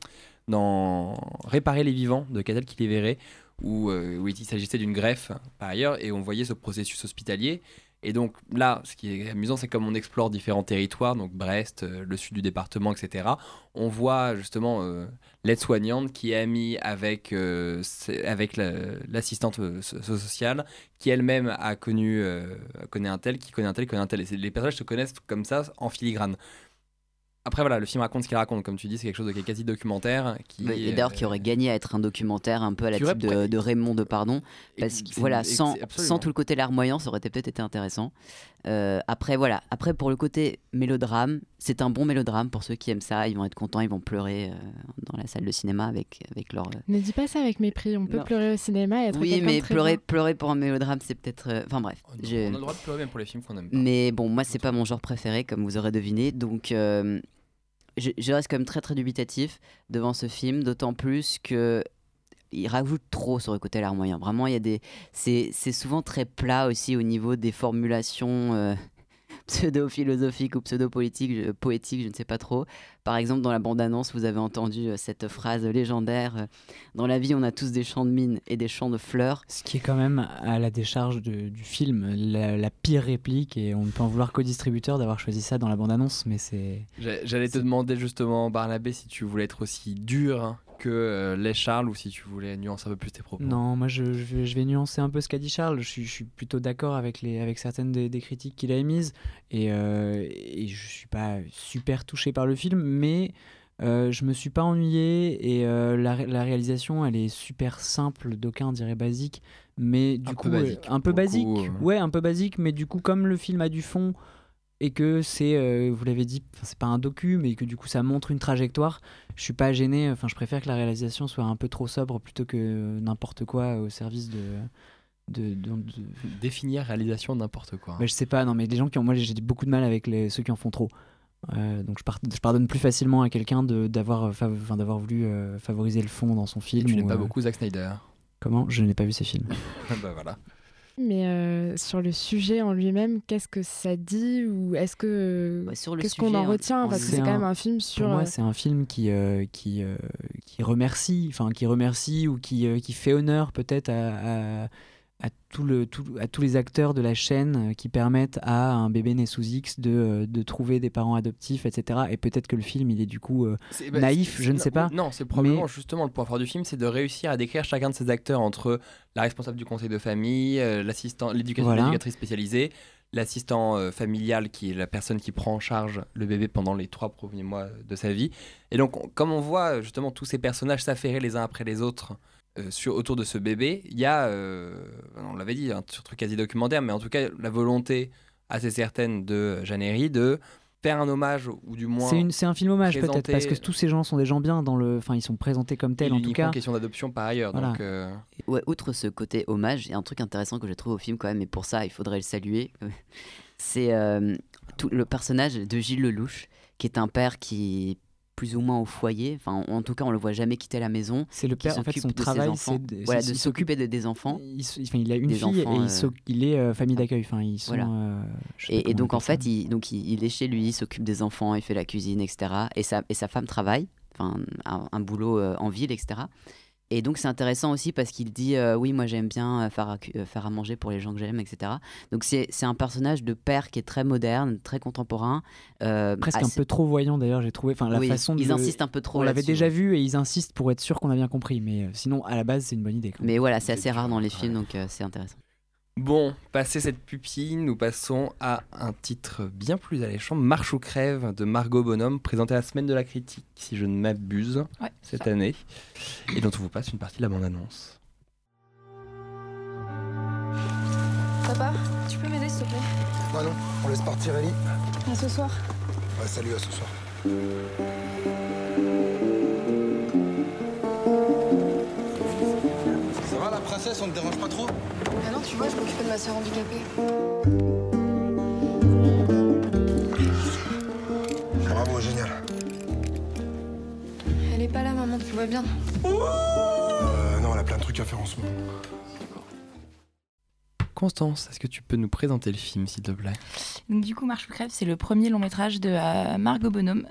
dans Réparer les vivants de Catel qui les verrait, où, où il s'agissait d'une greffe par ailleurs, et on voyait ce processus hospitalier. Et donc là, ce qui est amusant, c'est comme on explore différents territoires, donc Brest, euh, le sud du département, etc. On voit justement euh, l'aide-soignante qui est amie avec, euh, avec la- l'assistante so- sociale, qui elle-même a connu connaît un tel, qui connaît un tel, connaît un tel. Et les personnages se connaissent comme ça en filigrane. Après voilà, le film raconte ce qu'il raconte, comme tu dis, c'est quelque chose de qui est quasi documentaire. Qui, et d'ailleurs, euh, qui aurait gagné à être un documentaire un peu à la type de, de Raymond de Pardon. Parce que voilà, sans, sans tout le côté larmoyant, ça aurait peut-être été intéressant. Euh, après, voilà. Après, pour le côté mélodrame, c'est un bon mélodrame pour ceux qui aiment ça. Ils vont être contents, ils vont pleurer euh, dans la salle de cinéma avec, avec leur. euh, Ne dis pas ça avec mépris. On peut Non. pleurer au cinéma et être Oui, mais de très pleurer, bien. pleurer pour un mélodrame, c'est peut-être. euh, Enfin bref. on je- a le droit de pleurer même pour les films qu'on aime pas. Mais bon, moi, c'est pas mon genre préféré, comme vous aurez deviné. Donc, euh, je, je reste quand même très très dubitatif devant ce film, d'autant plus que il rajoute trop sur le côté larmoyant. Vraiment, il y a des, c'est c'est souvent très plat aussi au niveau des formulations. euh, pseudo-philosophiques ou pseudo-politiques, je- poétiques, je ne sais pas trop. Par exemple, dans la bande-annonce, vous avez entendu euh, cette phrase légendaire euh, Dans la vie, on a tous des champs de mines et des champs de fleurs. Ce qui est quand même à la décharge de- du film la, la pire réplique et on ne peut en vouloir qu'au distributeur d'avoir choisi ça dans la bande-annonce, mais c'est... J'a- J'allais te demander justement, Barnabé, si tu voulais être aussi dur que euh, les Charles ou si tu voulais nuancer un peu plus tes propos. Non, moi je, je vais, je vais nuancer un peu ce qu'a dit Charles. Je suis, je suis plutôt d'accord avec, les, avec certaines des, des critiques qu'il a émises et, euh, et je suis pas super touché par le film, mais euh, je me suis pas ennuyé et euh, la, ré- la réalisation elle est super simple, d'aucuns diraient basique, mais du Un coup peu basique, euh, un peu basique, coup, euh. ouais, un peu basique, mais du coup comme le film a du fond et que c'est, euh, vous l'avez dit, c'est pas un docu, mais que du coup ça montre une trajectoire, je suis pas gêné. Enfin, je préfère que la réalisation soit un peu trop sobre plutôt que n'importe quoi au service de. de, de- de- Définir réalisation n'importe quoi. Mais je sais pas, non, mais les gens qui ont. Moi, j'ai beaucoup de mal avec les, ceux qui en font trop. Euh, donc je, par- je pardonne plus facilement à quelqu'un d'avoir euh, fav- d'avoir voulu euh, favoriser le fond dans son film. tu n'aimes ou, pas beaucoup Zack Snyder. Comment? Je n'ai pas vu ces films. bah voilà. Mais euh, sur le sujet en lui-même, qu'est-ce que ça dit ou est-ce que le qu'est-ce qu'on en on- retient? On parce que C'est quand un- même un film sur Pour moi, euh, c'est un film qui, euh, qui, euh, qui remercie, enfin qui remercie ou qui, qui fait honneur peut-être à, à, à tout le, tout- à tous les acteurs de la chaîne euh, qui permettent à un bébé né sous X de, euh, de trouver des parents adoptifs, etc. Et peut-être que le film, il est du coup euh, bah, naïf, je ne sais pas. Non, c'est probablement mais- justement le point fort du film, c'est de réussir à décrire chacun de ces acteurs entre la responsable du conseil de famille, euh, l'assistant, l'éducatrice Voilà. spécialisée, l'assistant euh, familial qui est la personne qui prend en charge le bébé pendant les trois premiers mois de sa vie. Et donc, on- comme on voit justement tous ces personnages s'affairer les uns après les autres euh, sur, autour de ce bébé, il y a, euh, on l'avait dit, un truc quasi documentaire, mais en tout cas la volonté assez certaine de Jeanne Herry de faire un hommage ou du moins C'est une- c'est un film hommage peut-être parce que tous ces gens sont des gens bien dans le, enfin ils sont présentés comme tels en tout cas. question d'adoption par ailleurs. Voilà. Donc, euh, Ouais, outre ce côté hommage, il y a un truc intéressant que je trouve au film quand même, et pour ça, il faudrait le saluer. C'est euh, tout le personnage de Gilles Lelouch, qui est un père qui plus ou moins au foyer. Enfin, en tout cas, on le voit jamais quitter la maison. C'est le père, en fait, son de travail, c'est de- voilà, s'occuper de, des enfants. Il, a une fille enfants, et euh, il, est euh, famille d'accueil. Enfin, ils sont. Voilà. euh, Et, donc on en fait, il, donc il, est chez lui, il s'occupe des enfants, il fait la cuisine, etc. Et sa, et sa femme travaille, enfin un, un boulot en ville, etc. Et donc c'est intéressant aussi parce qu'il dit euh, oui moi j'aime bien euh, faire à, euh, faire à manger pour les gens que j'aime, etc. Donc c'est un personnage de père qui est très moderne, très contemporain. euh, presque un peu trop voyant d'ailleurs j'ai trouvé enfin la Oui, façon ils insistent un peu trop on l'avait déjà vu et ils insistent pour être sûr qu'on a bien compris mais sinon à la base c'est une bonne idée quand même. Mais voilà, c'est assez rare dans les films, donc euh, c'est intéressant. Bon, passé cette pupille, nous passons à un titre bien plus alléchant, Marche ou crève de Margot Bonhomme, présenté à la semaine de la critique, si je ne m'abuse, Ouais, cette année, et dont on vous passe une partie de la bande-annonce. Papa, tu peux m'aider s'il te plaît? Bah non, on laisse partir Ellie. À ce soir. Ouais, salut, à ce soir. Princesse, on te dérange pas trop Ah non, tu vois, je m'occupais de ma soeur handicapée. Bravo, génial. Elle est pas là, maman, tu vois bien. Euh, non, elle a plein de trucs à faire en ce moment. Constance, est-ce que tu peux nous présenter le film, s'il te plaît? Donc, du coup, Marche ou crève, c'est le premier long métrage de euh, Margot Bonhomme,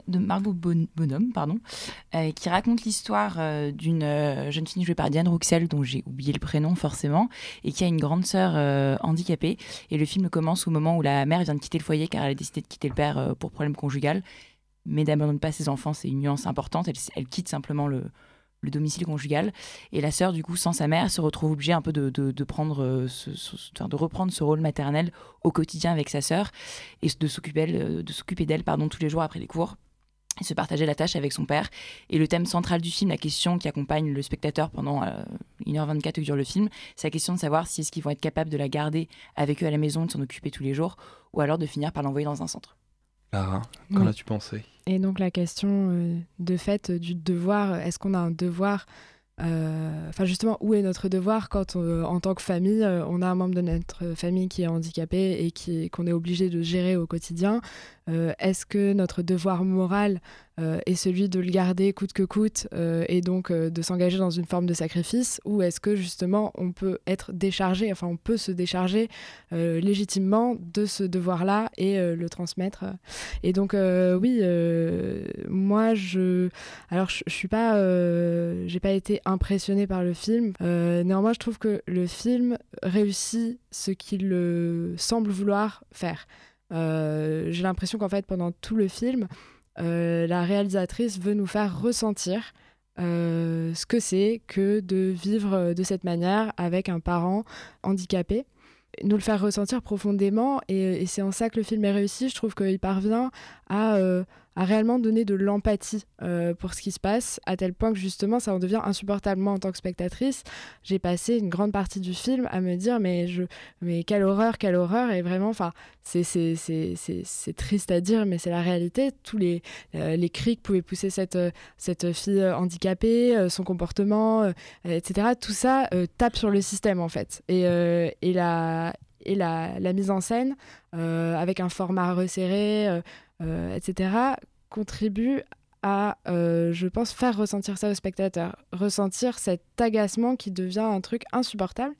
euh, qui raconte l'histoire euh, d'une jeune fille jouée par Diane Rouxel, dont j'ai oublié le prénom forcément, et qui a une grande sœur handicapée. Et le film commence au moment où la mère vient de quitter le foyer car elle a décidé de quitter le père pour problème conjugal, mais n'abandonne pas ses enfants, c'est une nuance importante. Elle quitte simplement le, le domicile conjugal. Et la sœur, du coup, sans sa mère, se retrouve obligée un peu de, de, prendre, euh, ce- de reprendre ce rôle maternel au quotidien avec sa sœur et de s'occuper d'elle, de s'occuper d'elle pardon, tous les jours après les cours et se partager la tâche avec son père. Et le thème central du film, la question qui accompagne le spectateur pendant euh, 1h24 que dure le film, c'est la question de savoir si est-ce qu'ils vont être capables de la garder avec eux à la maison, de s'en occuper tous les jours, ou alors de finir par l'envoyer dans un centre. Clara, qu'en Oui. as-tu pensé? Et donc la question euh, de fait euh, du devoir, est-ce qu'on a un devoir euh, Enfin justement, où est notre devoir quand en tant que famille, on a un membre de notre famille qui est handicapé et qui qu'on est obligé de gérer au quotidien? Euh, Est-ce que notre devoir moral euh, est celui de le garder coûte que coûte euh, et donc euh, de s'engager dans une forme de sacrifice ou est-ce que justement on peut être déchargé, enfin on peut se décharger euh, légitimement de ce devoir-là et le transmettre Et donc oui, moi je, alors je, je suis pas, j'ai pas été impressionnée par le film. Néanmoins, je trouve que le film réussit ce qu'il semble vouloir faire. J'ai l'impression qu'en fait pendant tout le film, la réalisatrice veut nous faire ressentir euh, ce que c'est que de vivre euh, de cette manière avec un parent handicapé nous le faire ressentir profondément et, c'est en ça que le film est réussi. Je trouve qu'il parvient à, euh, à réellement donner de l'empathie euh, pour ce qui se passe, à tel point que justement ça en devient insupportable. Moi, en tant que spectatrice, j'ai passé une grande partie du film à me dire mais, je, mais quelle horreur, quelle horreur, et vraiment, enfin, c'est, triste à dire, mais c'est la réalité. Tous les, euh, les cris que pouvait pousser cette, euh, cette fille handicapée, son comportement, etc., tout ça tape sur le système en fait. Et, et la et la, la mise en scène, avec un format resserré, etc., contribue à, euh, je pense, faire ressentir ça au spectateur. Ressentir cet agacement qui devient un truc insupportable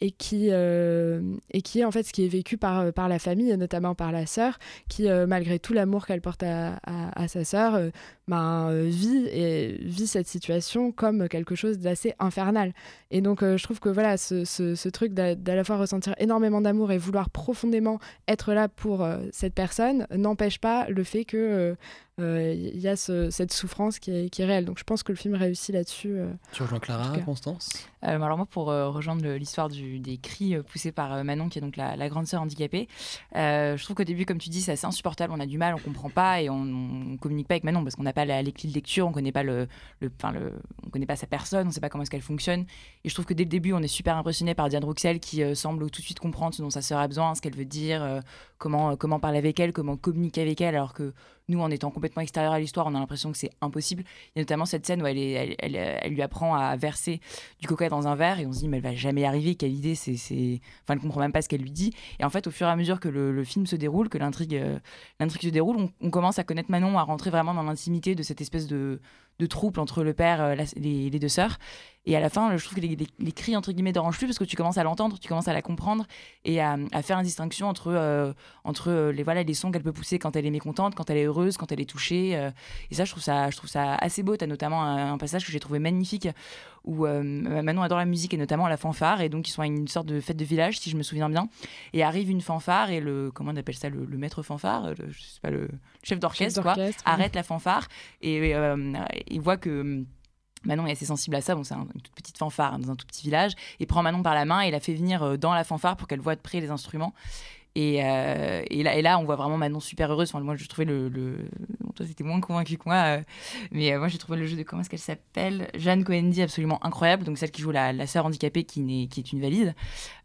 et qui, euh, et qui est en fait ce qui est vécu par, par la famille, et notamment par la sœur, qui, euh, malgré tout l'amour qu'elle porte à, à, à sa sœur, euh, ben, euh, vit, et, vit cette situation comme quelque chose d'assez infernal. Et donc, euh, je trouve que voilà, ce, ce, ce truc d'à d'à la fois ressentir énormément d'amour et vouloir profondément être là pour euh, cette personne n'empêche pas le fait que euh, euh, il y a ce- cette souffrance qui est, qui est réelle. Donc, je pense que le film réussit là-dessus. euh, Tu rejoins Clara. Constance? Euh, alors moi, pour euh, rejoindre le- l'histoire du- des cris euh, poussés par euh, Manon, qui est donc la, grande sœur handicapée, euh, je trouve qu'au début, comme tu dis, c'est assez insupportable. On a du mal, on comprend pas et on, on communique pas avec Manon parce qu'on n'a pas la- les clés de lecture, on connaît pas le, le, on connaît pas sa personne, on sait pas comment est-ce qu'elle fonctionne. Et je trouve que dès le début, on est super impressionné par Diane Rouxel qui semble tout de suite comprendre ce dont sa sœur a besoin, ce qu'elle veut dire, comment comment parler avec elle, comment communiquer avec elle, alors que nous, en étant complètement extérieur à l'histoire, on a l'impression que c'est impossible. Il y a notamment cette scène où elle, elle, elle, lui apprend à verser du coca dans un verre et on se dit mais elle va jamais y arriver, quelle idée, c'est. Enfin, elle comprend même pas ce qu'elle lui dit. Et en fait, au fur et à mesure que le, film se déroule, que l'intrigue, euh, se déroule, on commence à connaître Manon, à rentrer vraiment dans l'intimité de cette espèce de, de trouble entre le père, euh, la- les, deux sœurs. Et à la fin, je trouve que les, cris, entre guillemets, dérangent plus parce que tu commences à l'entendre, tu commences à la comprendre et à, faire une distinction entre, euh, entre euh, les, voilà, les sons qu'elle peut pousser quand elle est mécontente, quand elle est heureuse, quand elle est touchée. et ça, je trouve ça, je trouve ça assez beau. Tu as notamment un passage que j'ai trouvé magnifique où euh, Manon adore la musique et notamment la fanfare. Et donc, ils sont à une sorte de fête de village, si je me souviens bien. Et arrive une fanfare et le, comment on appelle ça, le, le maître fanfare, le- je sais pas, le chef d'orchestre, quoi, oui. arrête la fanfare et euh, il voit que Manon est assez sensible à ça, bon, c'est un- une toute petite fanfare hein, dans un tout petit village, et prend Manon par la main et la fait venir euh, dans la fanfare pour qu'elle voit de près les instruments. Et, euh, et, là, on voit vraiment Manon super heureuse. Enfin, moi, je trouvais le. toi, c'était moins convaincu que moi. euh, mais euh, moi, j'ai trouvé le jeu de. Comment est-ce qu'elle s'appelle? Jeanne Coendi absolument incroyable. Donc, celle qui joue la, la sœur handicapée qui, n'est- qui est une valide.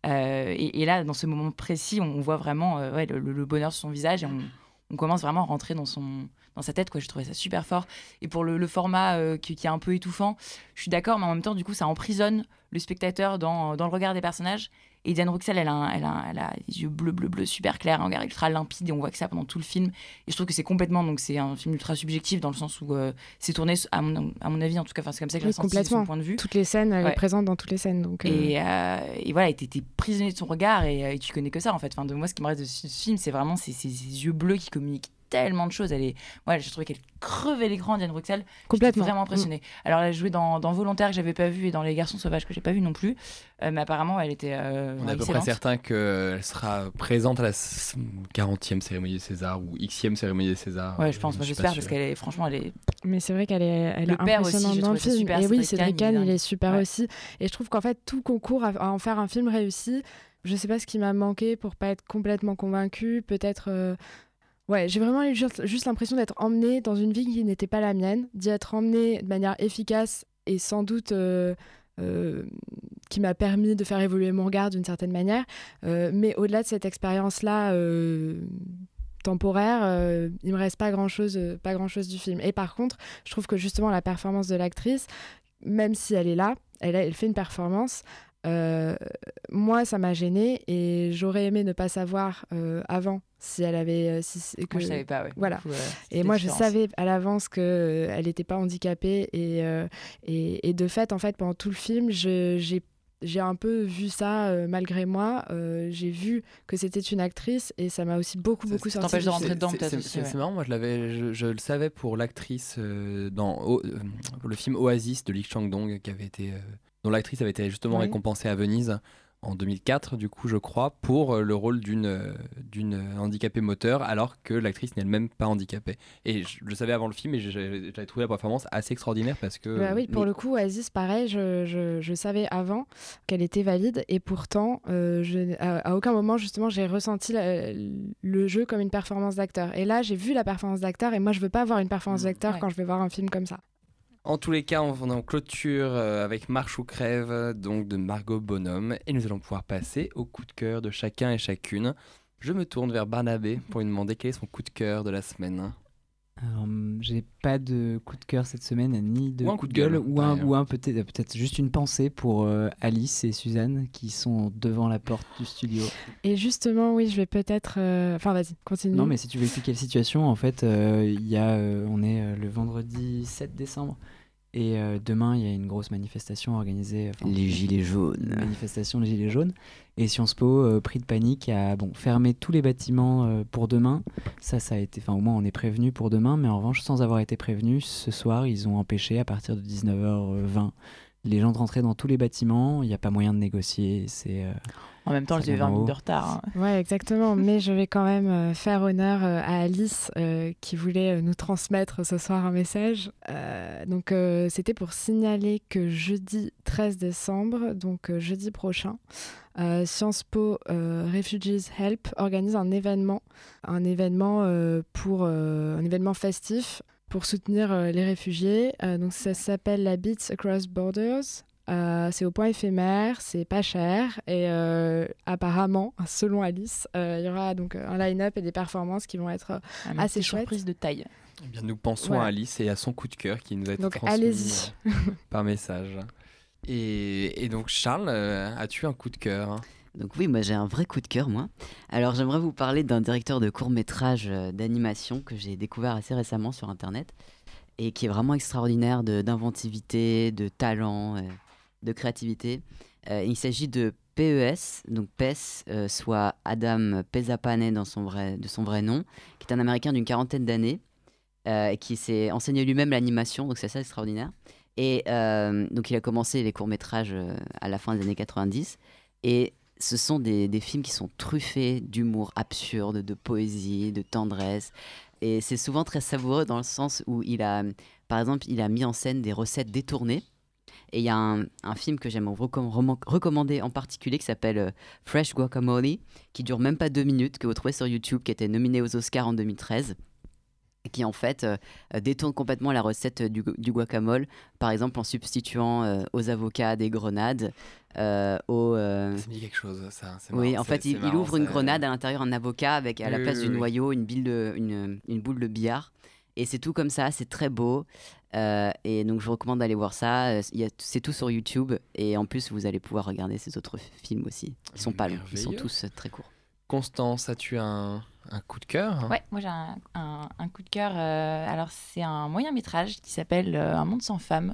Et, là, dans ce moment précis, on, voit vraiment le, bonheur sur son visage et on, commence vraiment à rentrer dans, son, dans sa tête. Quoi. Je trouvais ça super fort. Et pour le, format qui, est un peu étouffant, je suis d'accord, mais en même temps, du coup, ça emprisonne le spectateur dans le regard des personnages. Et Diane Ruxel, elle a, un- elle, a, elle a des yeux bleus, bleus, bleus, super clairs, un regard ultra limpide, et on voit que ça pendant tout le film. Et je trouve que c'est complètement, donc c'est un film ultra subjectif dans le sens où euh, c'est tourné, à mon, à mon avis, en tout cas, c'est comme ça que Oui, l'ai senti de complètement. son point de vue. Toutes les scènes, elle Ouais. est présente dans toutes les scènes. Donc, euh, Et, euh, et voilà, t'es prisonnier de son regard et, euh, et tu connais que ça en fait. Enfin, de moi, ce qui me reste de ce ce film, c'est vraiment ces, ces- ces yeux bleus qui communiquent tellement de choses. Elle est, ouais, j'ai trouvé qu'elle crevait l'écran, Diane Bruxelles. Complètement. vraiment impressionnée. Alors, elle a joué dans, dans Volontaire que j'avais pas vu et dans Les Garçons Sauvages que j'ai pas vu non plus. Euh, mais apparemment, elle était. euh, On est à peu près certain qu'elle sera présente à la s- 40e cérémonie des Césars ou Xe cérémonie des Césars. Ouais, je pense, Euh, moi pas j'espère, parce qu'elle est, franchement, elle est. Mais c'est vrai qu'elle est, elle Le est impressionnante dans le film. super, et oui, Cédric Kahn, il est super Ouais. aussi. Et je trouve qu'en fait, tout concourt à, à en faire un film réussi. Je sais pas ce qui m'a manqué pour pas être complètement convaincue. Peut-être. euh, Ouais, j'ai vraiment eu juste, l'impression d'être emmenée dans une vie qui n'était pas la mienne, d'y être emmenée de manière efficace et sans doute. euh, euh, qui m'a permis de faire évoluer mon regard d'une certaine manière. Euh, mais au-delà de cette expérience-là temporaire, euh, il me reste pas grand-chose euh, pas grand-chose du film. Et par contre, je trouve que justement la performance de l'actrice, même si elle est là, elle fait une performance. Euh, moi, ça m'a gênée et j'aurais aimé ne pas savoir euh, avant si elle avait. euh, si, que, je savais pas, ouais. Voilà. coup, euh, et moi, je savais à l'avance qu'elle n'était pas handicapée et, euh, et, et de fait, en fait, pendant tout le film, j'ai j'ai un peu vu ça euh, malgré moi. Euh, j'ai vu que c'était une actrice et ça m'a aussi beaucoup, beaucoup sorti. t'empêche du de rentrer film. dedans, peut-être c'est- aussi, C'est ouais. marrant, moi je, l'avais, je, je le savais pour l'actrice euh, dans O- euh, le film Oasis de Lee Chang-dong, qui avait été, euh, dont l'actrice avait été justement Oui. récompensée à Venise en 2004, du coup, je crois, pour euh, le rôle d'une euh, d'une handicapée moteur, alors que l'actrice n'est elle-même pas handicapée. Et je, je le savais avant le film, et j'avais trouvé la performance assez extraordinaire parce que. Bah oui, pour le coup, Aziz, pareil, je, je, je savais avant qu'elle était valide et pourtant, euh, je, à, à aucun moment, justement, j'ai ressenti la- le jeu comme une performance d'acteur. Et là, j'ai vu la performance d'acteur et moi, je veux pas avoir une performance d'acteur ouais. quand je vais voir un film comme ça. En tous les cas, on est en clôture euh, avec Marche ou crève, euh, donc de Margot Bonhomme, et nous allons pouvoir passer au coup de cœur de chacun et chacune. Je me tourne vers Barnabé pour lui demander quel est son coup de cœur de la semaine. Alors, hum, j'ai pas de coup de cœur cette semaine, ni de Ou un coup de gueule, gueule, ou un, ou un peut-être peut-être juste une pensée pour euh, Alice et Suzanne qui sont devant la porte du studio. Et justement, oui, je vais peut-être. euh, Enfin, vas-y, continue. Non, mais si tu veux expliquer la situation, en fait, euh, il y a, euh, on est euh, le vendredi 7 décembre. Et euh, demain, il y a une grosse manifestation organisée. enfin, Les Gilets une jaunes. manifestation des Gilets jaunes. Et Sciences Po, euh, pris de panique, a bon, fermé tous les bâtiments euh, pour demain. Ça, ça a été. Enfin, au moins, on est prévenu pour demain. Mais en revanche, sans avoir été prévenu, ce soir, ils ont empêché à partir de 19h20 les gens de rentrer dans tous les bâtiments. Il n'y a pas moyen de négocier. C'est. En même temps, vient 20 d'en minutes de retard. hein. Ouais, exactement. Mais je vais quand même euh, faire honneur euh, à Alice euh, qui voulait nous transmettre ce soir un message. Euh, donc, euh, c'était pour signaler que jeudi 13 décembre, donc euh, jeudi prochain, euh, Sciences Po euh, Refugees Help organise un événement, un événement euh, pour euh, un événement festif pour soutenir euh, les réfugiés. Euh, donc, ça s'appelle la Beats Across Borders. Euh, c'est au point éphémère, c'est pas cher et euh, apparemment, selon Alice, euh, il y aura donc un line-up et des performances qui vont être Ah, assez chouettes. surprise de taille. Eh bien, nous pensons Voilà. à Alice et à son coup de cœur qui nous a été Donc, transmis allez-y. par message. Et, et donc, Charles, as-tu un coup de cœur? Donc oui, moi j'ai un vrai coup de cœur, moi. Alors j'aimerais vous parler d'un directeur de court métrage d'animation que j'ai découvert assez récemment sur Internet et qui est vraiment extraordinaire de- d'inventivité, de, talent, euh, de créativité. Euh, il s'agit de PES, donc PES, euh, soit Adam Pesapane dans son vrai, de son vrai nom, qui est un Américain d'une quarantaine d'années, euh, qui s'est enseigné lui-même l'animation, donc c'est assez extraordinaire. Et donc il a commencé les courts-métrages à la fin des années 90, et ce sont des, des films qui sont truffés d'humour absurde, de poésie, de tendresse. Et c'est souvent très savoureux dans le sens où il a Par exemple, il a mis en scène des recettes détournées. Et il y a un, un film que j'aime recomm- recommander en particulier qui s'appelle euh, Fresh Guacamole, qui dure même pas deux minutes, que vous trouvez sur YouTube, qui était nominé aux Oscars en 2013 et qui en fait euh, euh, détourne complètement la recette du, gu- du guacamole, par exemple en substituant euh, aux avocats des grenades, euh, aux... Ça me dit quelque chose, ça. oui, en fait, il, ouvre une grenade à l'intérieur un avocat avec à la place oui, du oui. noyau une, bille de, une, une boule de billard. Et c'est tout comme ça, c'est très beau. Euh, et donc, je vous recommande d'aller voir ça. Euh, C'est tout sur YouTube. Et en plus, vous allez pouvoir regarder ces autres films aussi. Ils sont pas longs, ils sont tous euh, très courts. Constance, as-tu un, un coup de cœur Ouais, moi j'ai un, un- un coup de cœur. euh, alors c'est un moyen métrage qui s'appelle euh, Un monde sans femmes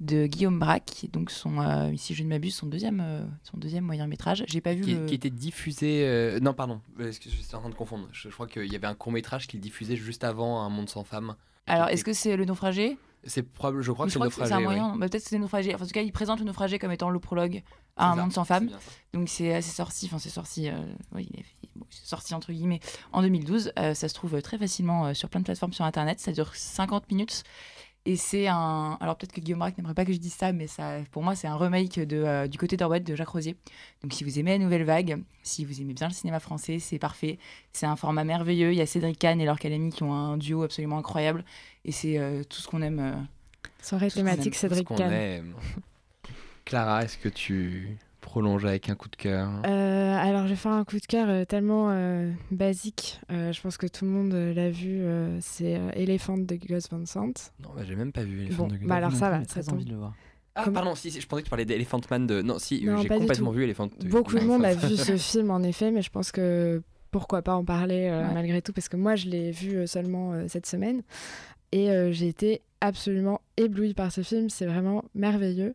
de Guillaume Braque, donc son, euh, si je ne m'abuse, son deuxième, euh, son deuxième moyen métrage. J'ai pas vu qui, le. qui était diffusé. Non, pardon, euh, excuse- je suis en train de confondre? Je, je crois qu'il y avait un court métrage qu'il diffusait juste avant Un monde sans femmes. Alors est-ce que c'est le naufragé? C'est probable, je crois que c'est crois que c'est naufragé. un ouais. bah, Peut-être que c'est naufragé. Enfin, en tout cas, il présente le naufragé comme étant le prologue à un ça, monde sans ça. Donc c'est assez sorti. Enfin, c'est sorti. euh, oui, bon, sorti entre guillemets en 2012. Euh, ça se trouve très facilement euh, sur plein de plateformes sur Internet. Ça dure 50 minutes. Et c'est un. Alors peut-être que Guillaume Braque n'aimerait pas que je dise ça, mais ça, pour moi, c'est un remake de, euh, du côté d'Orwell de Jacques Rosier. Donc si vous aimez la nouvelle vague, si vous aimez bien le cinéma français, c'est parfait. C'est un format merveilleux. Il y a Cédric Kahn et Laure Calamy qui ont un duo absolument incroyable. Et c'est euh, tout ce qu'on aime. euh, Soirée thématique Cédric Kahn. aime. Clara, est-ce que tu prolonges avec un coup de cœur? Euh, alors, je vais faire un coup de cœur euh, tellement euh, basique. Euh, je pense que tout le monde euh, l'a vu. euh, c'est euh, Elephant de Gus Van Sant. Non, bah, j'ai même pas vu Elephant Bon, de Gus. bah alors ça va. très envie de le voir. Ah, Comme- pardon, si, si, je pensais que tu parlais d'Elephant Man de. Non, si, j'ai complètement vu Elephant. de- Beaucoup de monde a vu ce film en effet, mais je pense que pourquoi pas en parler euh, Ouais. malgré tout, parce que moi je l'ai vu seulement euh, cette semaine et euh, j'ai été absolument éblouie par ce film. C'est vraiment merveilleux.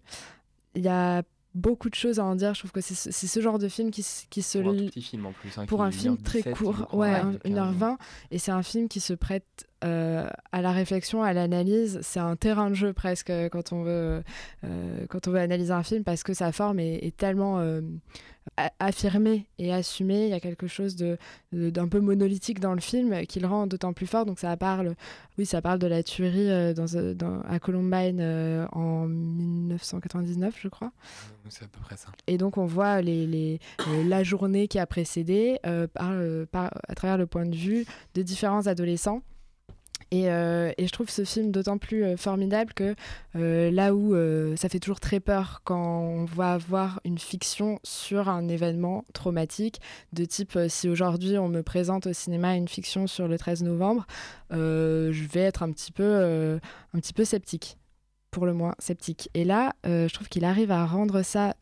Il y a beaucoup de choses à en dire. Je trouve que c'est ce, genre de film qui, se Pour un petit film en plus. hein, pour un film très 1h17, court, ouais, avec un- 1h20, et c'est un film qui se prête euh, à la réflexion, à l'analyse. C'est un terrain de jeu presque euh, quand on veut, euh, quand on veut analyser un film parce que sa forme est, est tellement euh, affirmée et assumée. Il y a quelque chose de d'un peu monolithique dans le film qui le rend d'autant plus fort. Donc ça parle, oui, ça parle de la tuerie dans, dans- à Columbine en 1999, je crois. C'est à peu près ça. Et donc on voit les, les- la journée qui a précédé par, par- à travers le point de vue de différents adolescents. Et, euh, et je trouve ce film d'autant plus euh, formidable que euh, là où ça fait toujours très peur quand on va voir une fiction sur un événement traumatique, de type si aujourd'hui on me présente au cinéma une fiction sur le 13 novembre, je vais être un petit peu, un petit peu sceptique pour le moins sceptique. Et là, je trouve qu'il arrive à rendre ça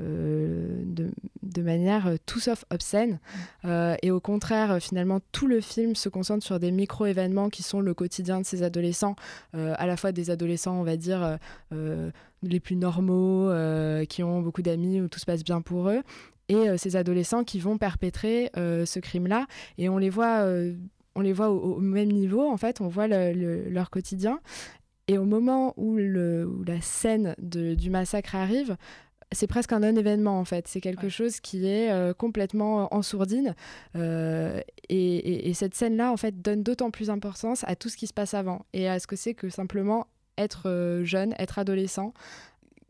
euh, de, manière euh, tout sauf obscène. Euh, et au contraire, finalement, tout le film se concentre sur des micro-événements qui sont le quotidien de ces adolescents, à la fois des adolescents, on va dire, les plus normaux, qui ont beaucoup d'amis, où tout se passe bien pour eux, et ces adolescents qui vont perpétrer ce crime-là. Et on les voit... on les voit au, même niveau, en fait, on voit le- le- leur quotidien. Et au moment où, le, où la scène de- du massacre arrive, c'est presque un non-événement en fait. C'est quelque chose qui est euh, complètement en sourdine. Euh, et, et- et cette scène-là, en fait, donne d'autant plus d'importance à tout ce qui se passe avant et à ce que c'est que simplement être euh, jeune, être adolescent,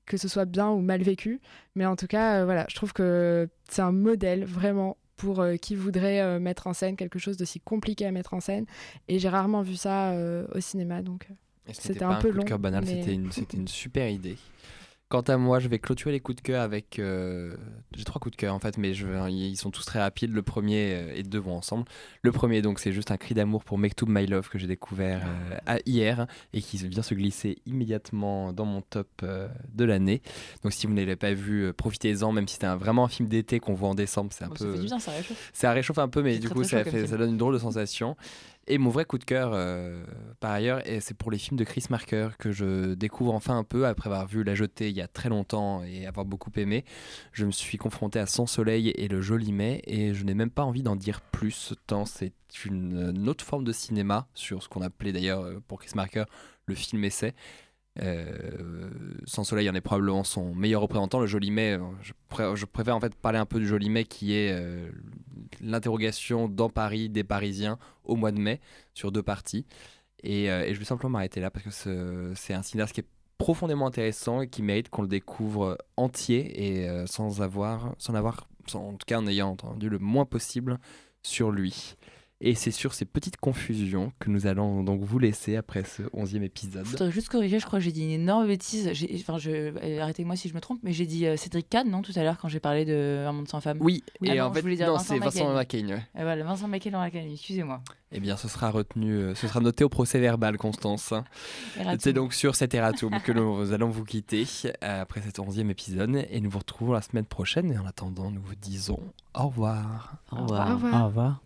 que ce soit bien ou mal vécu. Mais en tout cas, euh, voilà, je trouve que c'est un modèle vraiment pour euh, qui voudrait euh, mettre en scène quelque chose d'aussi compliqué à mettre en scène. Et j'ai rarement vu ça euh, au cinéma, donc euh, c'était un peu de long. cœur banal, mais- c'était une, c'était une super idée. Quant à moi, je vais clôturer les coups de cœur avec. euh, J'ai trois coups de cœur en fait, mais je ils sont tous très rapides. Le premier euh, et deux vont ensemble. Le premier, donc, c'est juste un cri d'amour pour Mektoub My Love que j'ai découvert euh, à- hier et qui vient se glisser immédiatement dans mon top euh, de l'année. Donc, si vous ne l'avez pas vu, profitez-en, même si c'était vraiment un film d'été qu'on voit en décembre. C'est un Bon, peu. ça fait du bien, ça réchauffe. Ça réchauffe un peu, mais du très, coup, très fait, ça donne une drôle de sensation. Et mon vrai coup de cœur, euh, par ailleurs, c'est pour les films de Chris Marker que je découvre enfin un peu après avoir vu La Jetée il y a très longtemps et avoir beaucoup aimé. Je me suis confronté à Sans Soleil et Le Joli Mai et je n'ai même pas envie d'en dire plus tant c'est une, une autre forme de cinéma sur ce qu'on appelait d'ailleurs euh, pour Chris Marker le film essai. Euh, Sans Soleil en est probablement son meilleur représentant. Le Joli Mai, euh, je, je préfère en fait parler un peu du Joli Mai qui est euh, l'interrogation dans Paris des Parisiens au mois de mai sur deux parties. Et, je vais simplement m'arrêter là parce que ce- c'est un cinéaste qui est profondément intéressant et qui mérite qu'on le découvre entier et sans avoir, sans avoir, en tout cas en ayant entendu le moins possible sur lui. Et c'est sur ces petites confusions que nous allons donc vous laisser après ce onzième épisode. Je voudrais juste corriger, je crois que j'ai dit une énorme bêtise. J'ai- Enfin, je... euh, arrêtez-moi si je me trompe, mais j'ai dit euh, Cédric Kahn, non, tout à l'heure quand j'ai parlé de Un monde sans femme. Oui, Ah et non, en fait, non, c'est Vincent ouais. Et voilà, Vincent Macaigne dans excusez-moi. Eh bien, ce sera retenu, euh, ce sera noté au procès verbal, Constance. C'est donc sur cet erratum que nous allons vous quitter euh, après cet onzième épisode et nous vous retrouvons la semaine prochaine. Et en attendant, nous vous disons au revoir. Au revoir. Au revoir. Au revoir.